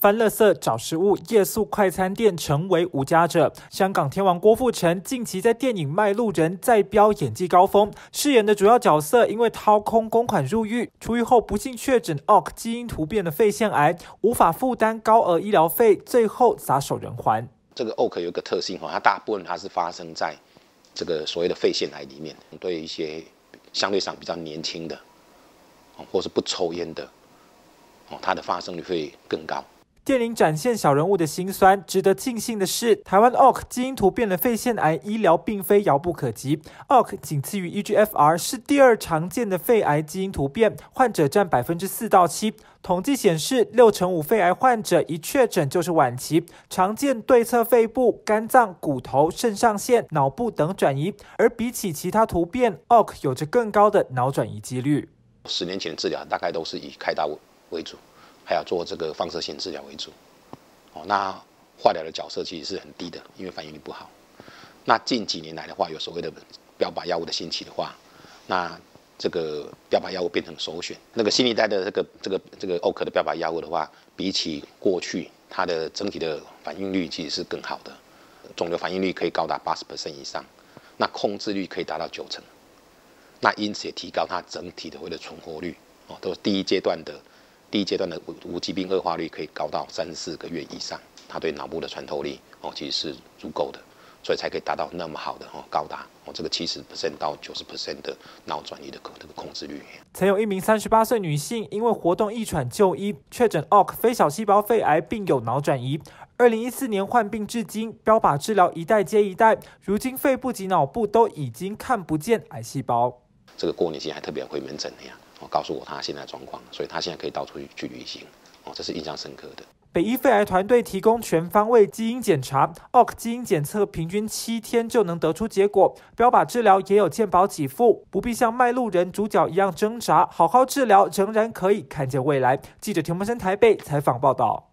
翻垃圾找食物，夜宿快餐店成为无家者。香港天王郭富城近期在电影《卖路人》再飙演技高峰，饰演的主要角色因为掏空公款入狱，出狱后不幸确诊 OC 基因突变的肺腺癌，无法负担高额医疗费，最后撒手人寰。这个 OC 有一个特性哈，它大部分它是发生在这个所谓的肺腺癌里面，对一些相对上比较年轻的，或是不抽烟的，哦，它的发生率会更高。电影展现小人物的辛酸。值得庆幸的是，台湾 OC 基因突变的肺腺癌医疗并非遥不可及。OC 仅次于 EGFR，是第二常见的肺癌基因突变，患者占百分之四到七。统计显示，六成五肺癌患者一确诊就是晚期，常见对侧肺部、肝脏、骨头、肾上腺、脑部等转移。而比起其他突变，OC 有着更高的脑转移几率。十年前的治疗大概都是以开刀为主。还要做这个放射性治疗为主，哦，那化疗的角色其实是很低的，因为反应率不好。那近几年来的话，有所谓的标靶药物的兴起的话，那这个标靶药物变成首选。那个新一代的这个这个这个欧克的标靶药物的话，比起过去，它的整体的反应率其实是更好的，肿瘤反应率可以高达八十 percent 以上，那控制率可以达到九成，那因此也提高它整体的或者存活率，哦，都是第一阶段的。第一阶段的无无疾病恶化率可以高到三四个月以上，它对脑部的穿透力哦其实是足够的，所以才可以达到那么好的哦高达哦这个七十 percent 到九十 percent 的脑转移的这个控制率。曾有一名三十八岁女性因为活动易喘就医，确诊 OC 非小细胞肺癌，并有脑转移。二零一四年患病至今，标靶治疗一代接一代，如今肺部及脑部都已经看不见癌细胞。这个过年期还特别回门诊的呀。哦，告诉我他现在状况，所以他现在可以到处去去旅行。哦，这是印象深刻的。北医肺癌团队提供全方位基因检查，OC 基因检测平均七天就能得出结果。标靶治疗也有健保给付，不必像卖路人主角一样挣扎，好好治疗仍然可以看见未来。记者田木生台北采访报道。